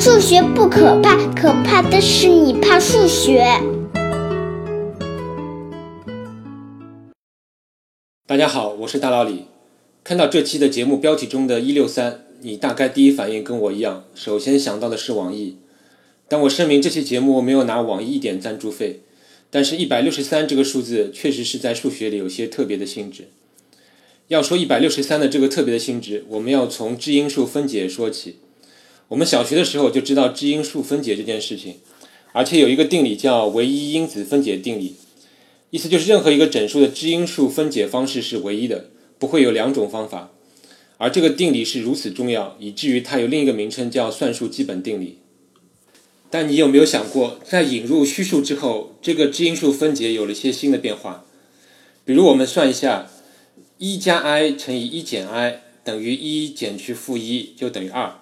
数学不可怕，可怕的是你怕数学。大家好，我是大老李。看到这期的节目标题中的“一六三”，你大概第一反应跟我一样，首先想到的是网易。但我声明，这期节目没有拿网易一点赞助费。但是，一百六十三这个数字确实是在数学里有些特别的性质。要说一百六十三的这个特别的性质，我们要从质因数分解说起。我们小学的时候就知道质因数分解这件事情，而且有一个定理叫唯一因子分解定理，意思就是任何一个整数的质因数分解方式是唯一的，不会有两种方法。而这个定理是如此重要，以至于它有另一个名称叫算术基本定理。但你有没有想过，在引入虚数之后，这个质因数分解有了些新的变化？比如我们算一下，一加 i 乘以一减 i 等于一减去负一就等于二。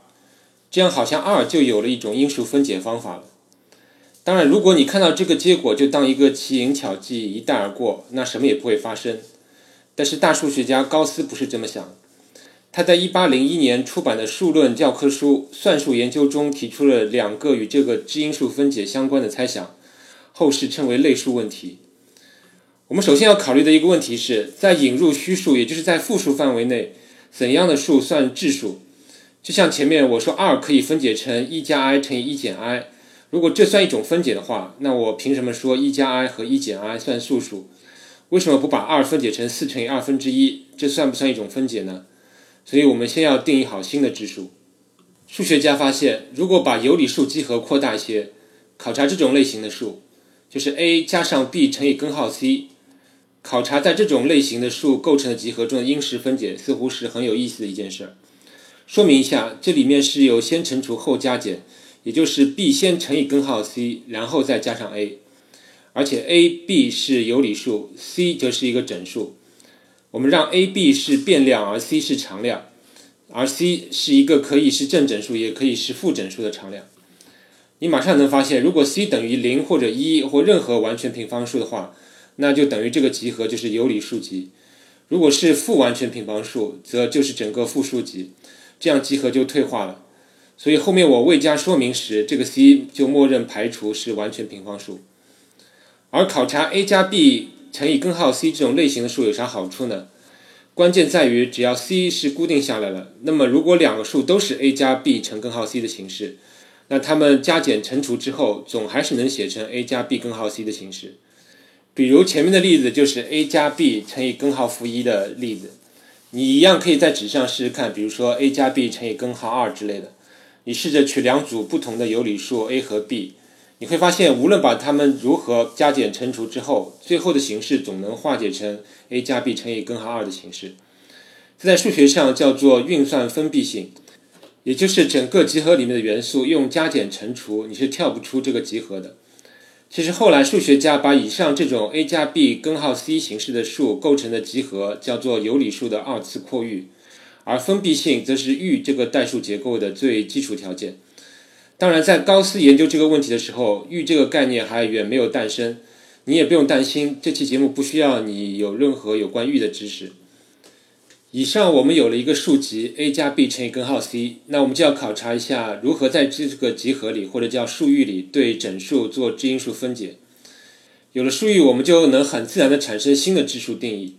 这样好像二就有了一种因数分解方法了。当然，如果你看到这个结果就当一个奇淫巧技一带而过，那什么也不会发生。但是大数学家高斯不是这么想，他在1801年出版的数论教科书《算术研究》中提出了两个与这个质因数分解相关的猜想，后世称为类数问题。我们首先要考虑的一个问题是在引入虚数，也就是在复数范围内，怎样的数算质数？就像前面我说，二可以分解成一加 i 乘以一减 i，如果这算一种分解的话，那我凭什么说一加 i 和一减 i 算素数？为什么不把二分解成四乘以二分之一？这算不算一种分解呢？所以我们先要定义好新的质数。数学家发现，如果把有理数集合扩大一些，考察这种类型的数，就是 a 加上 b 乘以根号 c，考察在这种类型的数构成的集合中的因式分解，似乎是很有意思的一件事儿。说明一下，这里面是有先乘除后加减，也就是 b 先乘以根号 c，然后再加上 a，而且 a、b 是有理数，c 则是一个整数。我们让 a、b 是变量，而 c 是常量，而 c 是一个可以是正整数，也可以是负整数的常量。你马上能发现，如果 c 等于零或者一或任何完全平方数的话，那就等于这个集合就是有理数集；如果是负完全平方数，则就是整个负数集。这样集合就退化了，所以后面我未加说明时，这个 c 就默认排除是完全平方数。而考察 a 加 b 乘以根号 c 这种类型的数有啥好处呢？关键在于只要 c 是固定下来了，那么如果两个数都是 a 加 b 乘根号 c 的形式，那它们加减乘除之后，总还是能写成 a 加 b 根号 c 的形式。比如前面的例子就是 a 加 b 乘以根号负一的例子。你一样可以在纸上试试看，比如说 a 加 b 乘以根号二之类的。你试着取两组不同的有理数 a 和 b，你会发现，无论把它们如何加减乘除之后，最后的形式总能化解成 a 加 b 乘以根号二的形式。这在数学上叫做运算封闭性，也就是整个集合里面的元素用加减乘除，你是跳不出这个集合的。其实后来数学家把以上这种 a 加 b 根号 c 形式的数构成的集合叫做有理数的二次扩域，而封闭性则是域这个代数结构的最基础条件。当然，在高斯研究这个问题的时候，域这个概念还远没有诞生。你也不用担心，这期节目不需要你有任何有关域的知识。以上我们有了一个数集 a 加 b 乘以根号 c，那我们就要考察一下如何在这个集合里或者叫数域里对整数做质因数分解。有了数域，我们就能很自然的产生新的质数定义，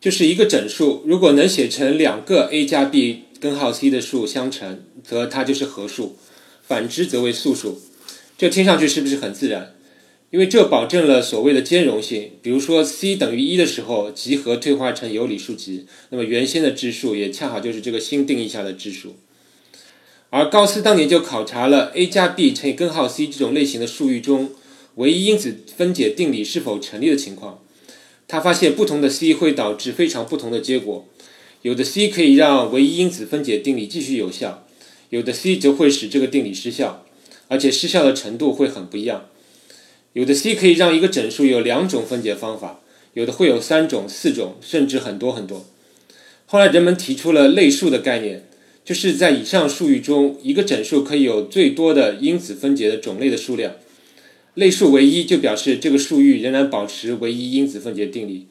就是一个整数如果能写成两个 a 加 b 根号 c 的数相乘，则它就是合数；反之则为素数。这听上去是不是很自然？因为这保证了所谓的兼容性，比如说 c 等于一的时候，集合退化成有理数集，那么原先的质数也恰好就是这个新定义下的质数。而高斯当年就考察了 a 加 b 乘以根号 c 这种类型的数域中，唯一因子分解定理是否成立的情况。他发现不同的 c 会导致非常不同的结果，有的 c 可以让唯一因子分解定理继续有效，有的 c 则会使这个定理失效，而且失效的程度会很不一样。有的 c 可以让一个整数有两种分解方法，有的会有三种、四种，甚至很多很多。后来人们提出了类数的概念，就是在以上数域中，一个整数可以有最多的因子分解的种类的数量。类数为一就表示这个数域仍然保持唯一因子分解定理，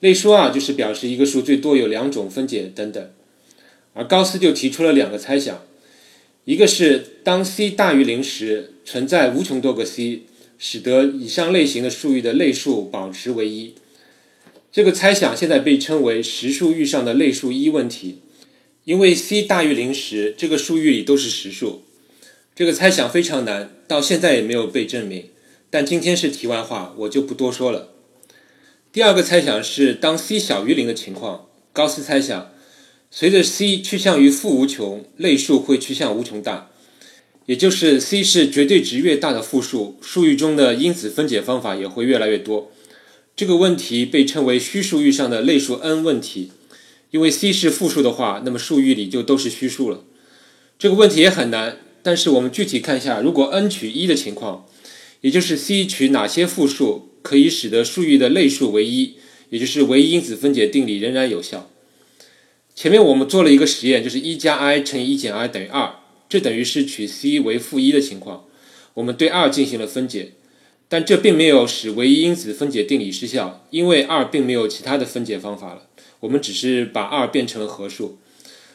类数二就是表示一个数最多有两种分解等等。而高斯就提出了两个猜想：一个是当 c 大于零时，存在无穷多个 c，使得以上类型的数域的类数保持为一。这个猜想现在被称为实数域上的类数一问题，因为 c 大于零时，这个数域里都是实数。这个猜想非常难，到现在也没有被证明。但今天是题外话，我就不多说了。第二个猜想是当 c 小于零的情况，高斯猜想，随着 c 趋向于负无穷，类数会趋向无穷大，也就是 c 是绝对值越大的负数，数域中的因子分解方法也会越来越多。这个问题被称为虚数域上的类数 n 问题，因为 c 是负数的话，那么数域里就都是虚数了。这个问题也很难，但是我们具体看一下，如果 n 取一的情况，也就是 c 取哪些负数可以使得数域的类数为一，也就是唯一因子分解定理仍然有效。前面我们做了一个实验，就是一加 i 乘以一减 i 等于二，这等于是取 c 为负一的情况，我们对二进行了分解。但这并没有使唯一因子分解定理失效，因为二并没有其他的分解方法了。我们只是把二变成了合数。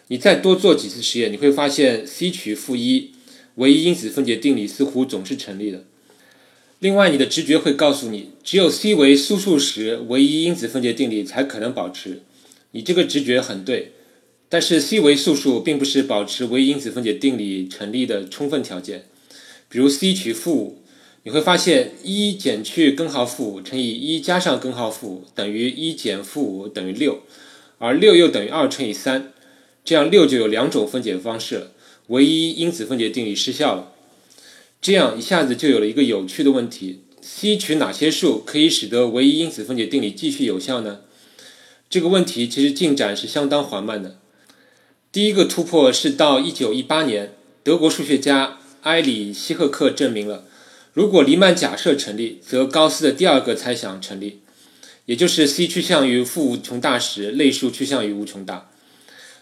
你再多做几次实验，你会发现 c 取负一，唯一因子分解定理似乎总是成立的。另外，你的直觉会告诉你，只有 c 为素数时，唯一因子分解定理才可能保持。你这个直觉很对，但是 c 为素数并不是保持唯一因子分解定理成立的充分条件。比如 c 取负五。你会发现，一减去根号负五乘以一加上根号负五等于一减负五等于六，而六又等于二乘以三，这样六就有两种分解方式了，唯一因子分解定理失效了。这样一下子就有了一个有趣的问题：c 取哪些数可以使得唯一因子分解定理继续有效呢？这个问题其实进展是相当缓慢的。第一个突破是到一九一八年，德国数学家埃里希赫克证明了。如果黎曼假设成立，则高斯的第二个猜想成立，也就是 c 趋向于负无穷大时，类数趋向于无穷大。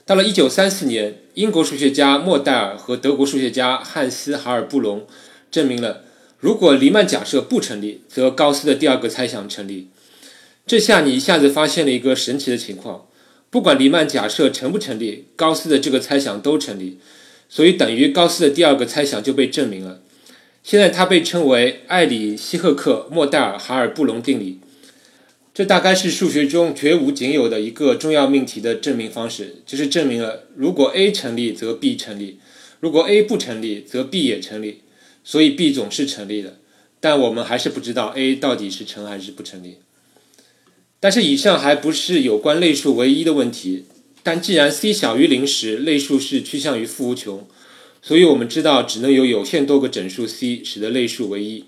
到了1934年，英国数学家莫代尔和德国数学家汉斯·哈尔布隆证明了，如果黎曼假设不成立，则高斯的第二个猜想成立。这下你一下子发现了一个神奇的情况：不管黎曼假设成不成立，高斯的这个猜想都成立，所以等于高斯的第二个猜想就被证明了。现在它被称为艾里希赫克莫代尔哈尔布隆定理，这大概是数学中绝无仅有的一个重要命题的证明方式，就是证明了如果 A 成立则 B 成立，如果 A 不成立则 B 也成立，所以 B 总是成立的。但我们还是不知道 A 到底是成还是不成立。但是以上还不是有关类数唯一的问题，但既然 c 小于零时，类数是趋向于负无穷。所以我们知道，只能有有限多个整数 c 使得类数为一。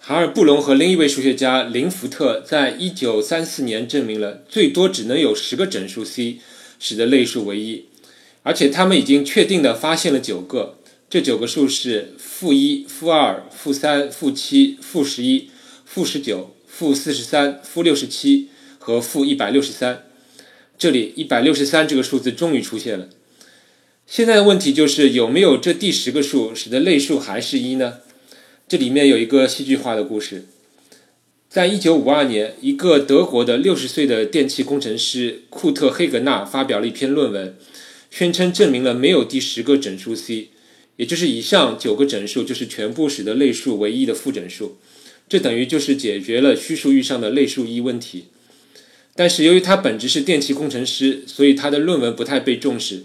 哈尔布隆和另一位数学家林福特在一九三四年证明了最多只能有十个整数 c 使得类数为一，而且他们已经确定的发现了九个，这九个数是负一、负二、负三、负七、负十一、负十九、负四十三、负六十七和负一百六十三。这里一百六十三这个数字终于出现了。现在的问题就是有没有这第十个数使得类数还是一呢？这里面有一个戏剧化的故事。在一九五二年，一个德国的六十岁的电气工程师库特黑格纳发表了一篇论文，宣称证明了没有第十个整数 c，也就是以上九个整数就是全部使得类数为一的负整数，这等于就是解决了虚数域上的类数一问题。但是由于他本职是电气工程师，所以他的论文不太被重视。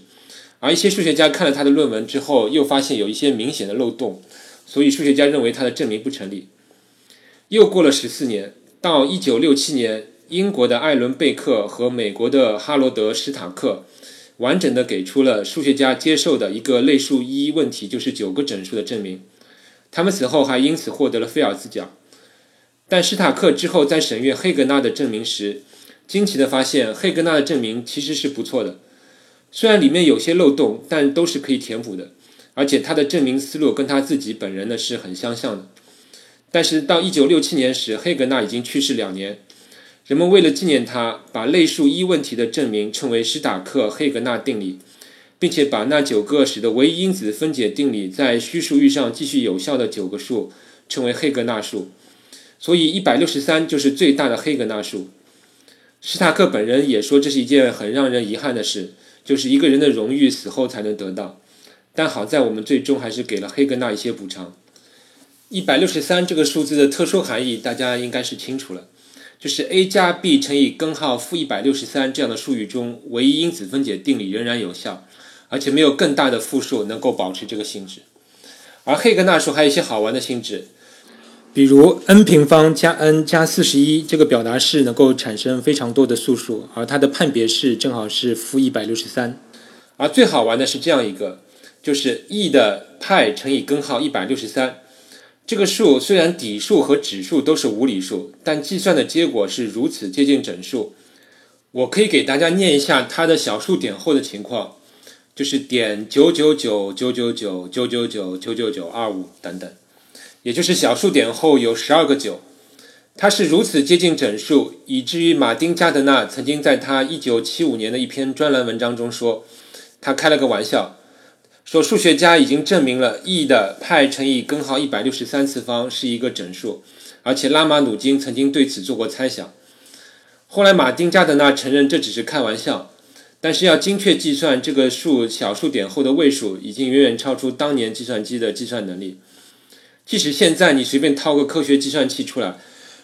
而一些数学家看了他的论文之后，又发现有一些明显的漏洞，所以数学家认为他的证明不成立。又过了十四年，到一九六七年，英国的艾伦贝克和美国的哈罗德史塔克完整的给出了数学家接受的一个类数一问题就是九个整数的证明。他们此后还因此获得了菲尔兹奖。但史塔克之后在审阅黑格纳的证明时，惊奇的发现黑格纳的证明其实是不错的。虽然里面有些漏洞，但都是可以填补的，而且他的证明思路跟他自己本人呢是很相像的。但是到一九六七年时，黑格纳已经去世两年，人们为了纪念他，把类数一问题的证明称为史塔克黑格纳定理，并且把那九个使得唯一因子分解定理在虚数域上继续有效的九个数称为黑格纳数。所以一百六十三就是最大的黑格纳数。史塔克本人也说这是一件很让人遗憾的事。就是一个人的荣誉死后才能得到，但好在我们最终还是给了黑格纳一些补偿。一百六十三这个数字的特殊含义，大家应该是清楚了，就是 a 加 b 乘以根号负一百六十三这样的术语中，唯一因子分解定理仍然有效，而且没有更大的复数能够保持这个性质。而黑格纳数还有一些好玩的性质，比如 n 平方加 n 加四十一这个表达式能够产生非常多的素数，而它的判别式正好是负一百六十三。而最好玩的是这样一个，就是 e 的派乘以根号一百六十三。这个数虽然底数和指数都是无理数，但计算的结果是如此接近整数。我可以给大家念一下它的小数点后的情况，就是点九九九九九九九九九九九九二五等等，也就是小数点后有十二个九。它是如此接近整数，以至于马丁加德纳曾经在他一九七五年的一篇专栏文章中说，他开了个玩笑。说数学家已经证明了 e 的派乘以根号一百六十三次方是一个整数，而且拉马努金曾经对此做过猜想。后来马丁加德纳承认这只是开玩笑，但是要精确计算这个数小数点后的位数，已经远远超出当年计算机的计算能力。即使现在你随便掏个科学计算器出来，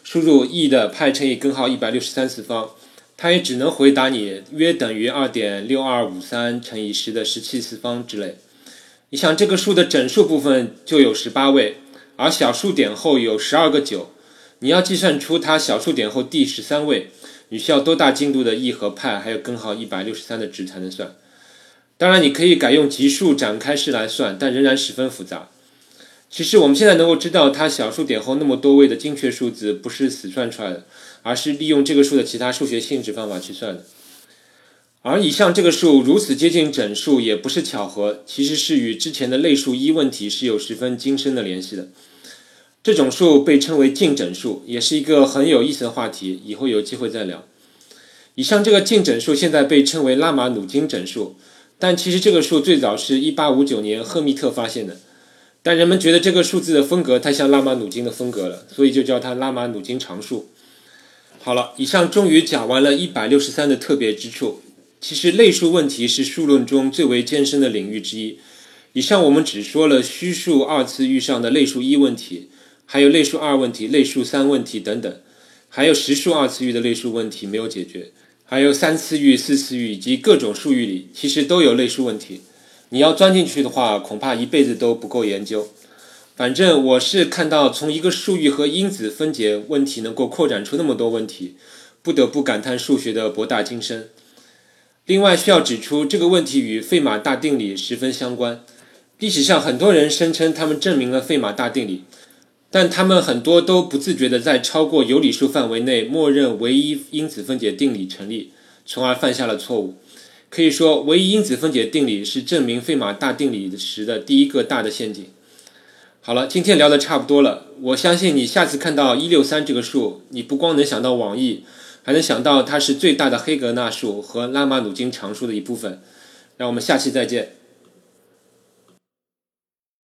输入 e 的派乘以根号一百六十三次方，它也只能回答你约等于二点六二五三乘以十的十七次方之类。你想这个数的整数部分就有十八位，而小数点后有十二个九，你要计算出它小数点后第十三位，你需要多大精度的 e 和派还有根号一百六十三的值才能算？当然，你可以改用级数展开式来算，但仍然十分复杂。其实我们现在能够知道它小数点后那么多位的精确数字不是死算出来的，而是利用这个数的其他数学性质方法去算的。而以上这个数如此接近整数也不是巧合，其实是与之前的类数一问题是有十分精深的联系的。这种数被称为净整数，也是一个很有意思的话题，以后有机会再聊。以上这个净整数现在被称为拉马努金整数，但其实这个数最早是一八五九年赫密特发现的，但人们觉得这个数字的风格太像拉马努金的风格了，所以就叫它拉马努金常数。好了，以上终于讲完了一百六十三的特别之处。其实类数问题是数论中最为艰深的领域之一。以上我们只说了虚数二次域上的类数一问题，还有类数二问题、类数三问题等等，还有实数二次域的类数问题没有解决，还有三次域、四次域以及各种数域里其实都有类数问题。你要钻进去的话，恐怕一辈子都不够研究。反正我是看到从一个数域和因子分解问题能够扩展出那么多问题，不得不感叹数学的博大精深。另外需要指出，这个问题与费马大定理十分相关。历史上很多人声称他们证明了费马大定理，但他们很多都不自觉地在超过有理数范围内默认唯一因子分解定理成立，从而犯下了错误。可以说，唯一因子分解定理是证明费马大定理时的第一个大的陷阱。好了，今天聊的差不多了。我相信你下次看到一六三这个数，你不光能想到网易。还能想到它是最大的黑格纳数和拉马努金常数的一部分。让我们下期再见。